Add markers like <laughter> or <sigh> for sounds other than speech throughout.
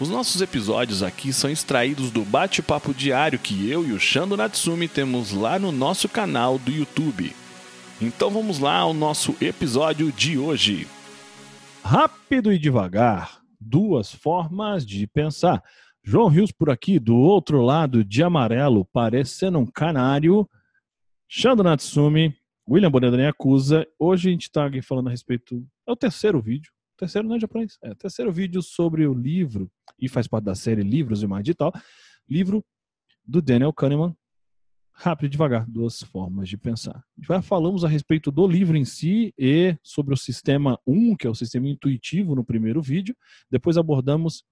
Os nossos episódios aqui são extraídos do bate-papo diário que eu e o Shando Natsumi temos lá no nosso canal do YouTube. Então vamos lá ao nosso episódio de hoje. Rápido e devagar, duas formas de pensar. João Rios por aqui, do outro lado de amarelo, parecendo um canário. Shando Natsumi, William Bonedani acusa. Hoje a gente está aqui falando a respeito. É o terceiro vídeo. Terceiro não é japonês. É terceiro vídeo sobre o livro e faz parte da série Livros e Mais de Tal, livro do Daniel Kahneman, Rápido e Devagar, Duas Formas de Pensar. Já falamos a respeito do livro em si e sobre o sistema 1, que é o sistema intuitivo no primeiro vídeo. Depois abordamos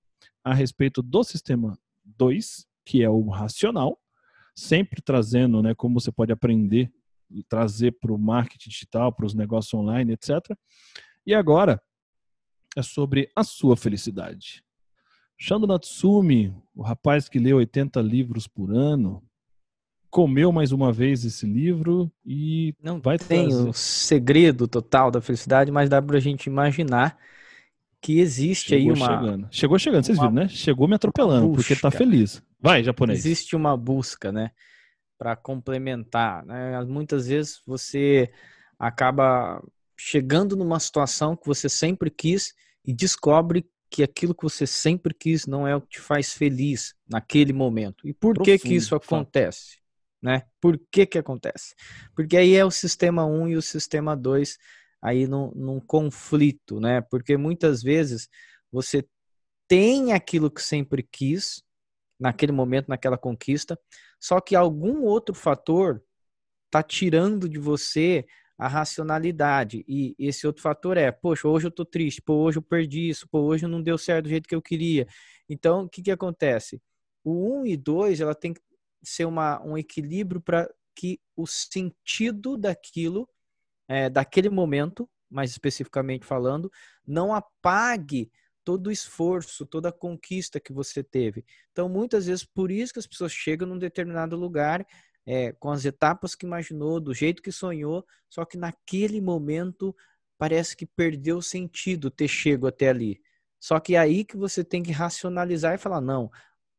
a respeito do sistema 2, que é o racional, sempre trazendo né, como você pode aprender e trazer para o marketing digital, para os negócios online, etc. E agora é sobre a sua felicidade. Shando Natsumi, o rapaz que lê 80 livros por ano, comeu mais uma vez esse livro e não vai tem trazer. o segredo total da felicidade, mas dá para a gente imaginar que existe Chegou aí uma chegando. Chegou chegando, vocês viram, né? Chegou me atropelando porque ele tá feliz. Vai, japonês. Existe uma busca, né, para complementar, né? Muitas vezes você acaba chegando numa situação que você sempre quis e descobre que aquilo que você sempre quis não é o que te faz feliz naquele momento. E por Profundo, que que isso acontece? Né? Por que que acontece? Porque aí é o sistema 1 e o sistema 2 aí num, num conflito, né? Porque muitas vezes você tem aquilo que sempre quis naquele momento, naquela conquista, só que algum outro fator tá tirando de você a racionalidade. E esse outro fator é, poxa, hoje eu tô triste, pô, hoje eu perdi isso, pô, hoje não deu certo do jeito que eu queria. Então, o que que acontece? O 1 um e 2, ela tem que ser uma, um equilíbrio para que o sentido daquilo, é, daquele momento, mais especificamente falando, não apague todo o esforço, toda a conquista que você teve. Então, muitas vezes, por isso que as pessoas chegam num determinado lugar é, com as etapas que imaginou, do jeito que sonhou, só que naquele momento parece que perdeu sentido ter chego até ali. Só que é aí que você tem que racionalizar e falar: não,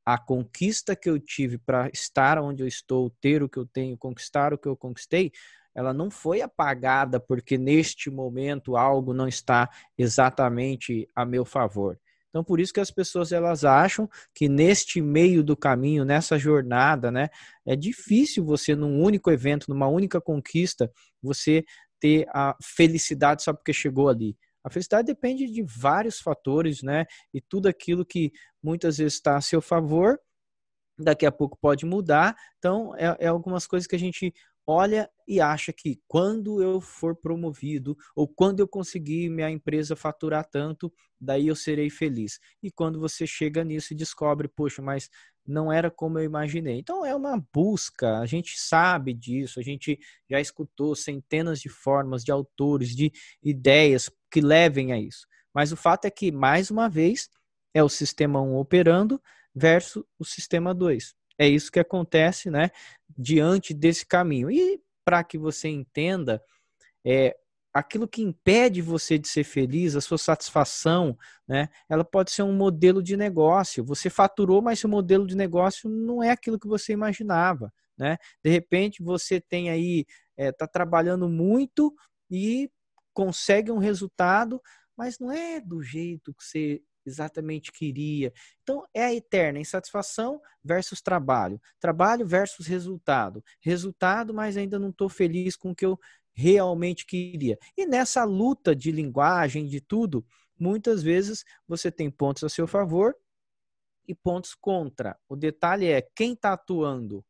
a conquista que eu tive para estar onde eu estou, ter o que eu tenho, conquistar o que eu conquistei, ela não foi apagada porque neste momento algo não está exatamente a meu favor. Então, por isso que as pessoas elas acham que neste meio do caminho, nessa jornada, né, é difícil você num único evento, numa única conquista, você ter a felicidade só porque chegou ali. A felicidade depende de vários fatores, né? E tudo aquilo que muitas vezes está a seu favor, daqui a pouco pode mudar. Então, é, é algumas coisas que a gente olha e acha que quando eu for promovido ou quando eu conseguir minha empresa faturar tanto, daí eu serei feliz. E quando você chega nisso e descobre, poxa, mas não era como eu imaginei. Então é uma busca, a gente sabe disso, a gente já escutou centenas de formas de autores, de ideias que levem a isso. Mas o fato é que, mais uma vez, é o sistema 1 operando versus o sistema 2. É isso que acontece, né, diante desse caminho. E para que você entenda, é, aquilo que impede você de ser feliz, a sua satisfação, né, ela pode ser um modelo de negócio. Você faturou, mas seu modelo de negócio não é aquilo que você imaginava, né? De repente você tem aí, está é, trabalhando muito e consegue um resultado, mas não é do jeito que você exatamente queria. Então, é a eterna insatisfação versus trabalho. Trabalho versus resultado. Resultado, mas ainda não estou feliz com o que eu realmente queria. E nessa luta de linguagem, de tudo, muitas vezes você tem pontos a seu favor e pontos contra. O detalhe é quem está atuando.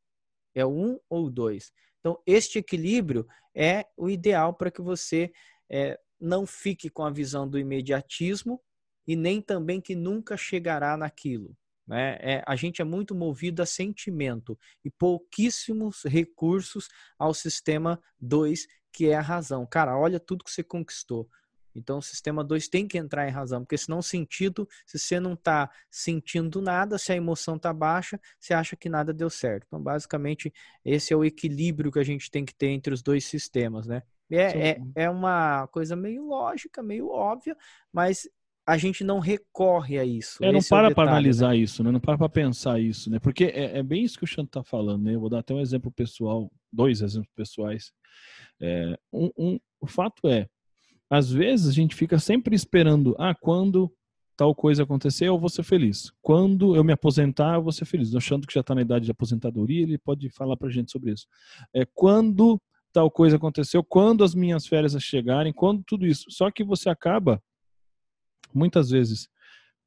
É um ou dois. Então, este equilíbrio é o ideal para que você é, não fique com a visão do imediatismo e nem também que nunca chegará naquilo. Né? É, a gente é muito movido a sentimento e pouquíssimos recursos ao sistema 2, que é a razão. Cara, olha tudo que você conquistou. Então, o sistema 2 tem que entrar em razão, porque senão, sentido, se você não está sentindo nada, se a emoção está baixa, você acha que nada deu certo. Então, basicamente, esse é o equilíbrio que a gente tem que ter entre os dois sistemas, né? É, é, é uma coisa meio lógica, meio óbvia, mas a gente não recorre a isso. É, não Esse para é para analisar né? isso, né? não para para pensar isso, né? Porque é, é, bem isso que o Xanto está falando, né? Eu vou dar até um exemplo pessoal, dois exemplos pessoais. É, um, um, o fato é, às vezes a gente fica sempre esperando, ah, quando tal coisa acontecer, eu vou ser feliz. Quando eu me aposentar, eu vou ser feliz. O Xanto que já está na idade de aposentadoria, ele pode falar para a gente sobre isso. É, quando tal coisa aconteceu, quando as minhas férias chegarem, quando tudo isso. Só que você acaba muitas vezes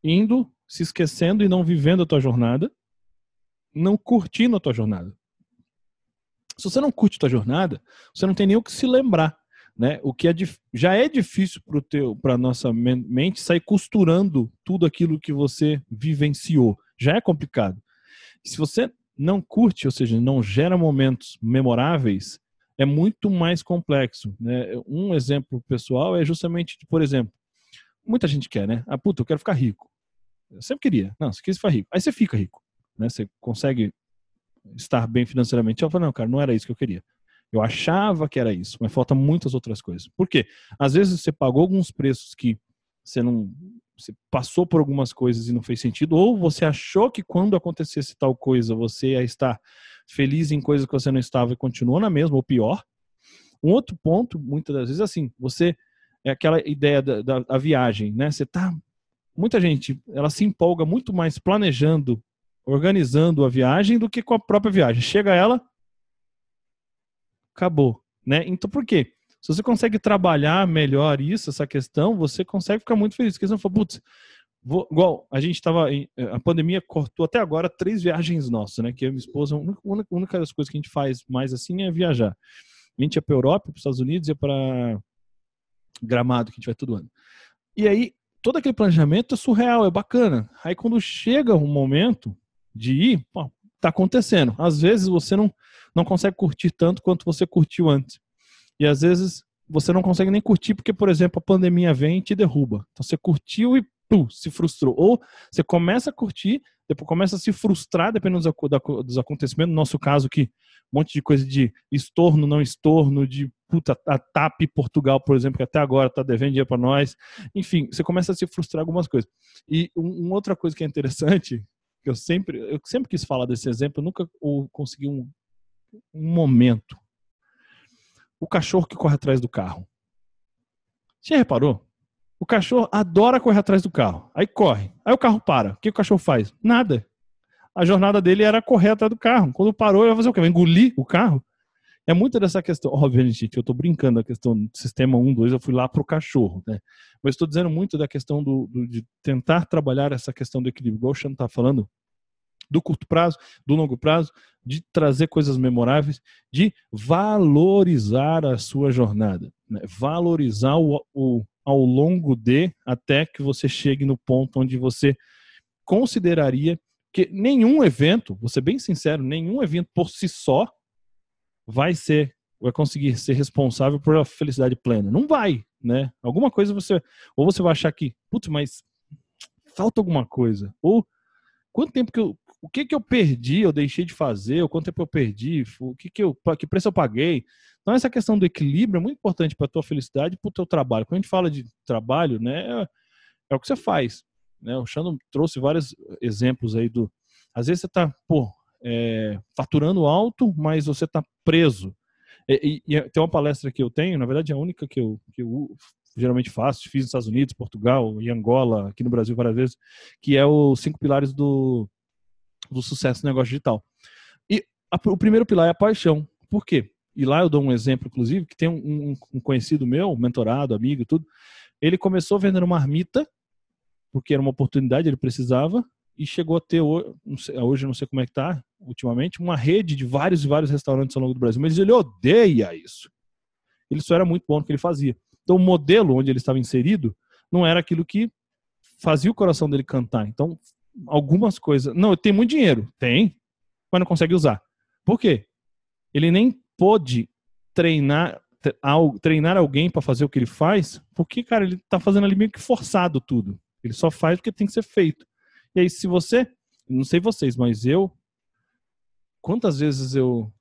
indo, se esquecendo e não vivendo a tua jornada, não curtindo a tua jornada. Se você não curte a tua jornada, você não tem nem o que se lembrar, né? O que é, já é difícil para teu, para nossa mente sair costurando tudo aquilo que você vivenciou. Já é complicado. se você não curte, ou seja, não gera momentos memoráveis, é muito mais complexo. Né? Um exemplo pessoal é justamente, por exemplo, muita gente quer, né? Ah, puta, eu quero ficar rico. Eu sempre queria. Não, você quis ficar rico. Aí você fica rico, né? Você consegue estar bem financeiramente. Eu falo, não, cara, não era isso que eu queria. Eu achava que era isso, mas falta muitas outras coisas. Por quê? Às vezes você pagou alguns preços que você não você passou por algumas coisas e não fez sentido, ou você achou que quando acontecesse tal coisa você ia estar feliz em coisas que você não estava e continuou na mesma, ou pior. Um outro ponto, muitas das vezes, assim, você é aquela ideia da, da, da viagem, né? Você tá. Muita gente, ela se empolga muito mais planejando, organizando a viagem do que com a própria viagem. Chega ela, acabou, né? Então por quê? Se você consegue trabalhar melhor isso, essa questão, você consegue ficar muito feliz. Porque você não fala, putz, vou, igual a gente estava. A pandemia cortou até agora três viagens nossas, né? Que eu minha esposa, a única, a única das coisas que a gente faz mais assim é viajar. A gente ia para Europa, para os Estados Unidos, ia para Gramado, que a gente vai todo ano. E aí, todo aquele planejamento é surreal, é bacana. Aí quando chega um momento de ir, pô, tá acontecendo. Às vezes você não, não consegue curtir tanto quanto você curtiu antes. E às vezes você não consegue nem curtir porque, por exemplo, a pandemia vem e te derruba. Então você curtiu e pum, se frustrou. Ou você começa a curtir, depois começa a se frustrar dependendo dos, acontecimentos. No nosso caso, que um monte de coisa de estorno, não estorno, de puta, a TAP Portugal, por exemplo, que até agora está devendo dinheiro para nós. Enfim, você começa a se frustrar algumas coisas. E uma outra coisa que é interessante, que eu sempre, eu sempre quis falar desse exemplo, eu nunca consegui um, um momento. O cachorro que corre atrás do carro. Você reparou? O cachorro adora correr atrás do carro. Aí corre. Aí o carro para. O que o cachorro faz? Nada. A jornada dele era correr atrás do carro. Quando parou, ele vai fazer o quê? Vai engolir o carro? É muito dessa questão, obviamente, gente, eu estou brincando da questão do sistema 1, 2, eu fui lá para o cachorro, né? Mas estou dizendo muito da questão do, do, de tentar trabalhar essa questão do equilíbrio, igual o Xan está falando, do curto prazo, do longo prazo, de trazer coisas memoráveis, de valorizar a sua jornada, né? valorizar o, o, ao longo de até que você chegue no ponto onde você consideraria que nenhum evento, ser bem sincero, nenhum evento por si só vai ser, vai conseguir ser responsável por a felicidade plena. Não vai, né? Alguma coisa você, ou você vai achar que, putz, mas falta alguma coisa. Ou quanto tempo que eu, o que que eu perdi, eu deixei de fazer, ou quanto tempo eu perdi, o que que eu, que preço eu paguei. Então essa questão do equilíbrio é muito importante para a tua felicidade e para o teu trabalho. Quando a gente fala de trabalho, né, é, é o que você faz. Né? O Xandro trouxe vários exemplos aí do. Às vezes você está, pô, é, faturando alto, mas você está preso. E, e, e, tem uma palestra que eu tenho, na verdade é a única que eu, que eu geralmente faço, fiz nos Estados Unidos, Portugal e Angola, aqui no Brasil várias vezes, que é os cinco pilares do, do sucesso no negócio digital. E a, o primeiro pilar é a paixão. Por quê? E lá eu dou um exemplo, inclusive, que tem um, um conhecido meu, mentorado, amigo, tudo. Ele começou vendendo marmita, porque era uma oportunidade, ele precisava, e chegou a ter, hoje não sei como é que tá, ultimamente, uma rede de vários e vários restaurantes ao longo do Brasil. Mas ele odeia isso. Ele só era muito bom no que ele fazia. Então o modelo onde ele estava inserido não era aquilo que fazia o coração dele cantar. Então algumas coisas. Não, tem muito dinheiro. Tem, mas não consegue usar. Por quê? Ele nem pôde treinar treinar alguém para fazer o que ele faz, porque, cara, ele tá fazendo ali meio que forçado tudo. Ele só faz porque tem que ser feito. E aí, se você, não sei vocês, mas eu, quantas vezes eu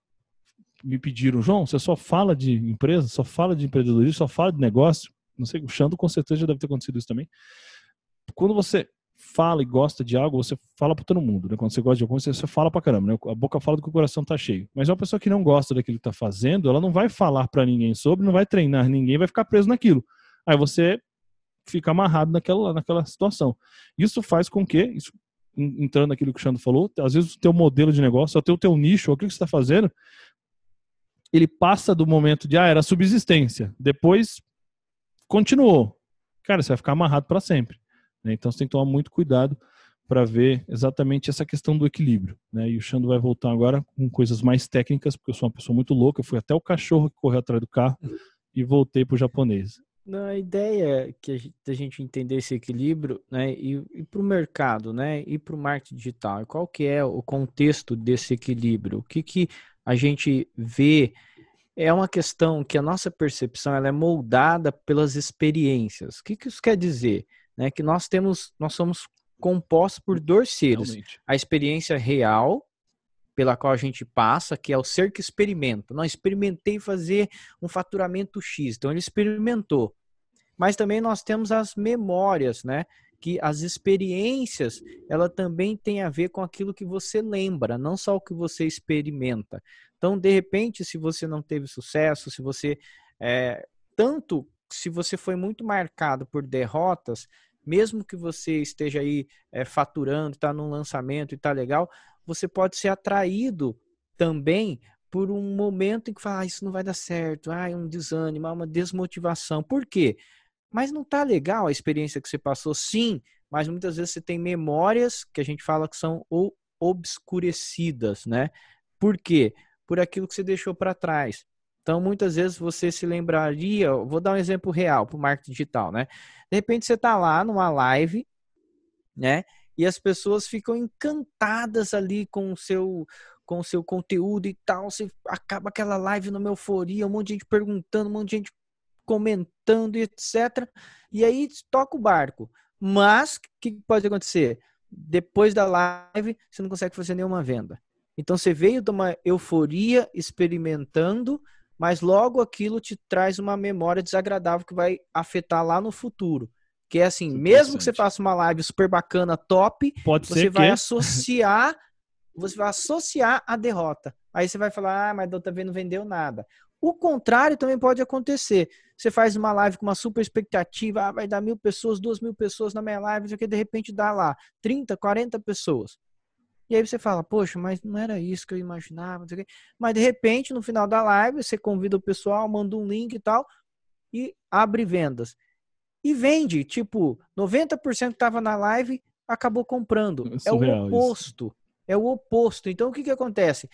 me pediram, João, você só fala de empresa, só fala de empreendedorismo, só fala de negócio. Não sei, o Xando com certeza já deve ter acontecido isso também. Quando você fala e gosta de algo, você fala para todo mundo, né? Quando você gosta de algo, você, você fala para caramba, né? A boca fala do que o coração tá cheio. Mas uma pessoa que não gosta daquilo que tá fazendo, ela não vai falar para ninguém sobre, não vai treinar ninguém, vai ficar preso naquilo. Aí você fica amarrado naquela, naquela situação. Isso faz com que, isso, entrando naquilo que o Xando falou, às vezes o teu modelo de negócio, o teu, nicho, aquilo que você está fazendo, ele passa do momento de, ah, era subsistência, depois continuou. Cara, você vai ficar amarrado para sempre. Né? Então você tem que tomar muito cuidado para ver exatamente essa questão do equilíbrio. Né? E o Xando vai voltar agora com coisas mais técnicas, porque eu sou uma pessoa muito louca. Eu fui até o cachorro que correu atrás do carro <laughs> e voltei para o japonês. A ideia que a gente entender esse equilíbrio, né, e, e para o mercado, né, e para o marketing digital, qual que é o contexto desse equilíbrio? O que que a gente vê é uma questão que a nossa percepção ela é moldada pelas experiências. O que, que isso quer dizer? Né? Que nós temos, nós somos compostos por dois seres: Realmente. a experiência real pela qual a gente passa, que é o ser que experimenta. Não experimentei fazer um faturamento X, então ele experimentou. Mas também nós temos as memórias, né? Que as experiências, ela também tem a ver com aquilo que você lembra, não só o que você experimenta. Então, de repente, se você não teve sucesso, se você é, tanto se você foi muito marcado por derrotas, mesmo que você esteja aí é, faturando, está num lançamento e está legal, você pode ser atraído também por um momento em que fala, ah, isso não vai dar certo, ah, um desânimo, uma desmotivação. Por quê? Mas não tá legal a experiência que você passou, sim, mas muitas vezes você tem memórias que a gente fala que são obscurecidas, né? Por quê? Por aquilo que você deixou para trás. Então, muitas vezes você se lembraria, vou dar um exemplo real para o marketing digital, né? De repente você está lá numa live, né? e as pessoas ficam encantadas ali com o seu com o seu conteúdo e tal, você acaba aquela live numa euforia, um monte de gente perguntando, um monte de gente comentando etc. E aí toca o barco. Mas o que pode acontecer? Depois da live, você não consegue fazer nenhuma venda. Então você veio de uma euforia experimentando, mas logo aquilo te traz uma memória desagradável que vai afetar lá no futuro. Que é assim, mesmo que você faça uma live super bacana, top, Pode você vai que... associar, você vai associar a derrota. Aí você vai falar, ah, mas da outra vez não vendeu nada. O contrário também pode acontecer. Você faz uma live com uma super expectativa, ah, vai dar mil pessoas, duas mil pessoas na minha live, que de repente dá lá 30, 40 pessoas. E aí você fala, poxa, mas não era isso que eu imaginava. Mas de repente, no final da live, você convida o pessoal, manda um link e tal, e abre vendas e vende. Tipo, 90% que estava na live acabou comprando. É, é o oposto. Isso. É o oposto. Então, o que, que acontece?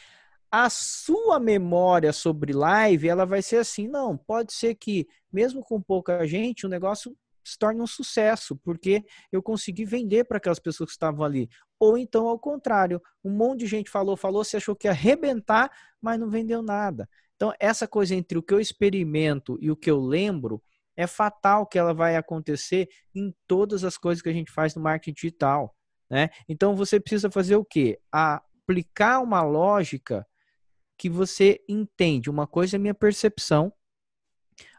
A sua memória sobre live, ela vai ser assim, não, pode ser que, mesmo com pouca gente, o negócio se torne um sucesso, porque eu consegui vender para aquelas pessoas que estavam ali. Ou então, ao contrário, um monte de gente falou, falou, você achou que ia arrebentar, mas não vendeu nada. Então, essa coisa entre o que eu experimento e o que eu lembro, é fatal que ela vai acontecer em todas as coisas que a gente faz no marketing digital. Né? Então você precisa fazer o quê? Aplicar uma lógica que você entende. Uma coisa é minha percepção,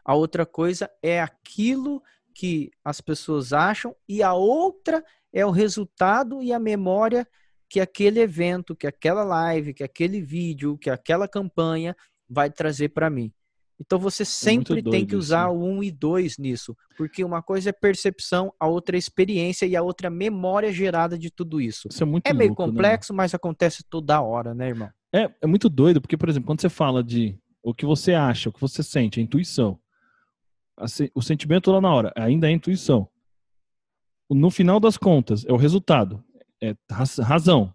a outra coisa é aquilo que as pessoas acham, e a outra é o resultado e a memória que aquele evento, que aquela live, que aquele vídeo, que aquela campanha vai trazer para mim. Então você é sempre tem que usar o 1 e 2 nisso, porque uma coisa é percepção, a outra é experiência e a outra é memória gerada de tudo isso. Isso é muito É meio louco, né? complexo, né? mas acontece toda hora, né, irmão? É, é muito doido, porque, por exemplo, quando você fala de o que você acha, o que você sente, a intuição, o sentimento lá na hora, ainda é intuição. No final das contas, é o resultado, é razão.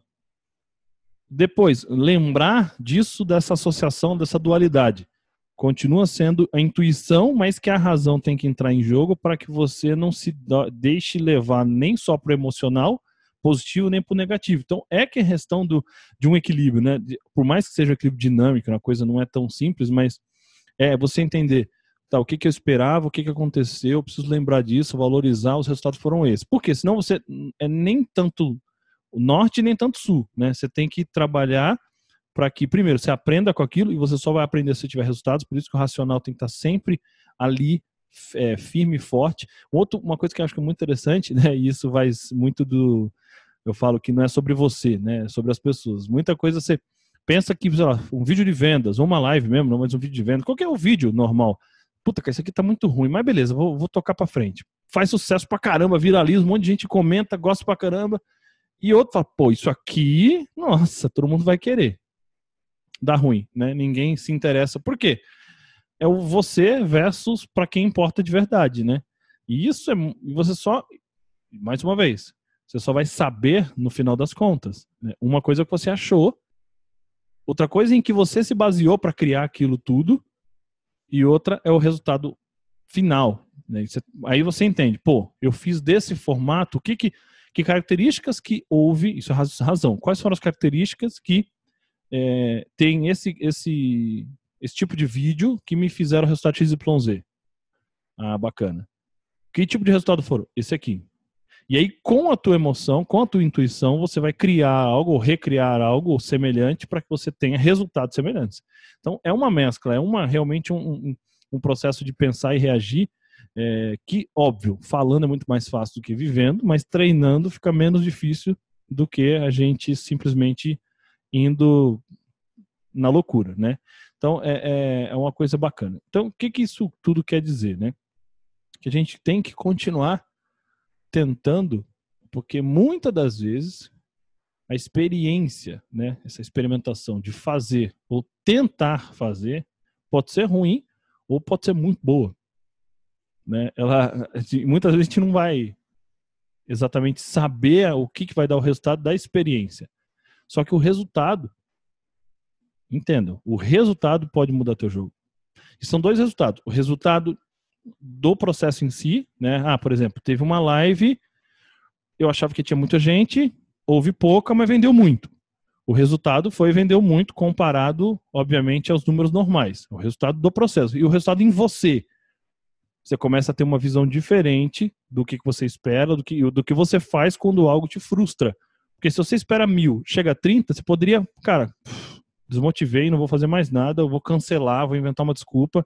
Depois, lembrar disso, dessa associação, dessa dualidade continua sendo a intuição, mas que a razão tem que entrar em jogo para que você não se deixe levar nem só para o emocional, positivo nem para o negativo. Então é que é questão do, de um equilíbrio, né? Por mais que seja um equilíbrio dinâmico, uma coisa não é tão simples, mas é você entender tá, o que, que eu esperava, o que, que aconteceu, eu preciso lembrar disso, valorizar, os resultados foram esses. Porque senão você é nem tanto o norte nem tanto sul, né? Você tem que trabalhar para que, primeiro, você aprenda com aquilo e você só vai aprender se tiver resultados, por isso que o racional tem que estar sempre ali é, firme e forte. Outro, uma coisa que eu acho que é muito interessante, né? E isso vai muito do. Eu falo que não é sobre você, né? É sobre as pessoas. Muita coisa você pensa que, sei lá, um vídeo de vendas, ou uma live mesmo, não, mas um vídeo de vendas, qualquer um vídeo normal. Puta, cara, isso aqui tá muito ruim, mas beleza, vou, vou tocar pra frente. Faz sucesso pra caramba, viraliza, um monte de gente comenta, gosta pra caramba. E outro fala, pô, isso aqui, nossa, todo mundo vai querer. Dá ruim, né? Ninguém se interessa. Por quê? É o você versus para quem importa de verdade, né? E isso é. Você só. Mais uma vez, você só vai saber no final das contas. Né? Uma coisa que você achou, outra coisa em que você se baseou para criar aquilo tudo, e outra é o resultado final. Né? Aí você entende, pô, eu fiz desse formato, o que que que características que houve, isso é razão, quais foram as características que é, tem esse, esse, esse tipo de vídeo que me fizeram o resultado XYZ. Ah, bacana. Que tipo de resultado foram? Esse aqui. E aí, com a tua emoção, com a tua intuição, você vai criar algo, recriar algo semelhante para que você tenha resultados semelhantes. Então, é uma mescla, é uma realmente um, um, um processo de pensar e reagir é, que, óbvio, falando é muito mais fácil do que vivendo, mas treinando fica menos difícil do que a gente simplesmente indo na loucura, né? Então, é, é, é uma coisa bacana. Então, o que, que isso tudo quer dizer, né? Que a gente tem que continuar tentando, porque muitas das vezes a experiência, né, essa experimentação de fazer ou tentar fazer, pode ser ruim ou pode ser muito boa né? Ela, muitas vezes a gente não vai exatamente saber o que, que vai dar o resultado da experiência. Só que o resultado, entendam, o resultado pode mudar teu jogo. E são dois resultados. O resultado do processo em si, né? Ah, por exemplo, teve uma live, eu achava que tinha muita gente, houve pouca, mas vendeu muito. O resultado foi vendeu muito comparado, obviamente, aos números normais. O resultado do processo. E o resultado em você você começa a ter uma visão diferente do que você espera, do que, do que você faz quando algo te frustra. Porque se você espera mil, chega a 30, você poderia, cara, desmotivei, não vou fazer mais nada, eu vou cancelar, vou inventar uma desculpa.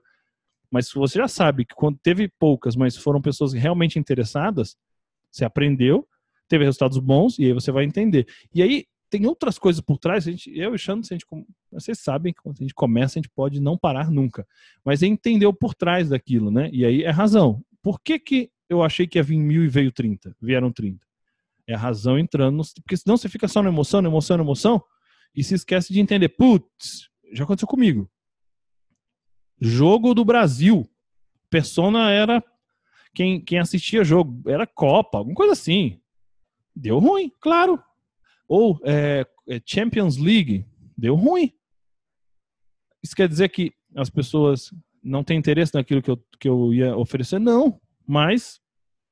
Mas se você já sabe que quando teve poucas, mas foram pessoas realmente interessadas, você aprendeu, teve resultados bons, e aí você vai entender. E aí, tem outras coisas por trás. A gente, eu e o a gente, vocês sabem que quando a gente começa, a gente pode não parar nunca. Mas é entender o por trás daquilo, né? E aí é razão. Por que, que eu achei que ia vir mil e veio 30? Vieram 30. É a razão entrando. Porque senão você fica só na emoção, na emoção, na emoção, e se esquece de entender. Putz, já aconteceu comigo. Jogo do Brasil. Persona era quem, quem assistia jogo. Era Copa, alguma coisa assim. Deu ruim, claro ou é, é, Champions League, deu ruim. Isso quer dizer que as pessoas não têm interesse naquilo que eu, que eu ia oferecer? Não, mas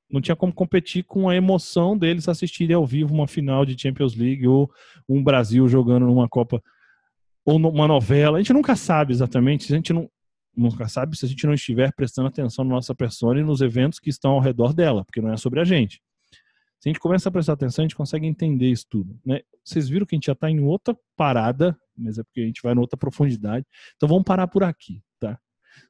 não tinha como competir com a emoção deles assistirem ao vivo uma final de Champions League ou um Brasil jogando numa Copa ou numa novela. A gente nunca sabe exatamente, a gente não, nunca sabe se a gente não estiver prestando atenção na nossa persona e nos eventos que estão ao redor dela, porque não é sobre a gente. Se a gente começa a prestar atenção, a gente consegue entender isso tudo. Né? Vocês viram que a gente já está em outra parada, mas é porque a gente vai em outra profundidade. Então vamos parar por aqui. Tá?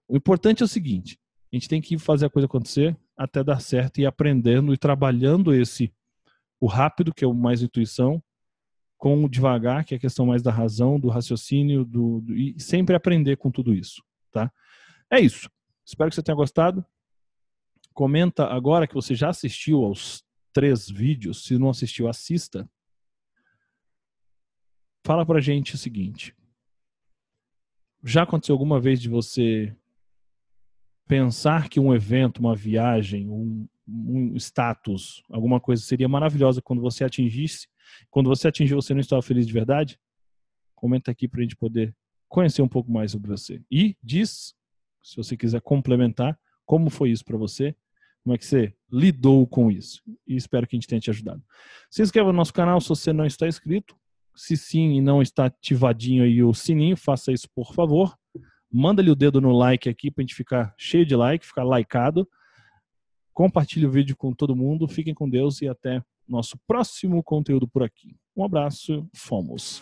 O importante é o seguinte: a gente tem que fazer a coisa acontecer até dar certo e aprendendo e trabalhando esse o rápido, que é o mais intuição, com o devagar, que é a questão mais da razão, do raciocínio, do, do, e sempre aprender com tudo isso, tá? É isso. Espero que você tenha gostado. Comenta agora que você já assistiu aos três vídeos. Se não assistiu, assista. Fala pra gente o seguinte. Já aconteceu alguma vez de você pensar que um evento, uma viagem, um, um status, alguma coisa seria maravilhosa quando você atingisse? Quando você atingiu, você não estava feliz de verdade? Comenta aqui para a gente poder conhecer um pouco mais sobre você. E diz, se você quiser complementar, como foi isso para você? Como é que você lidou com isso. E espero que a gente tenha te ajudado. Se inscreva no nosso canal se você não está inscrito. Se sim e não está ativadinho aí o sininho, faça isso por favor. Manda-lhe o dedo no like aqui para a gente ficar cheio de like, ficar likeado. Compartilhe o vídeo com todo mundo. Fiquem com Deus e até nosso próximo conteúdo por aqui. Um abraço, fomos.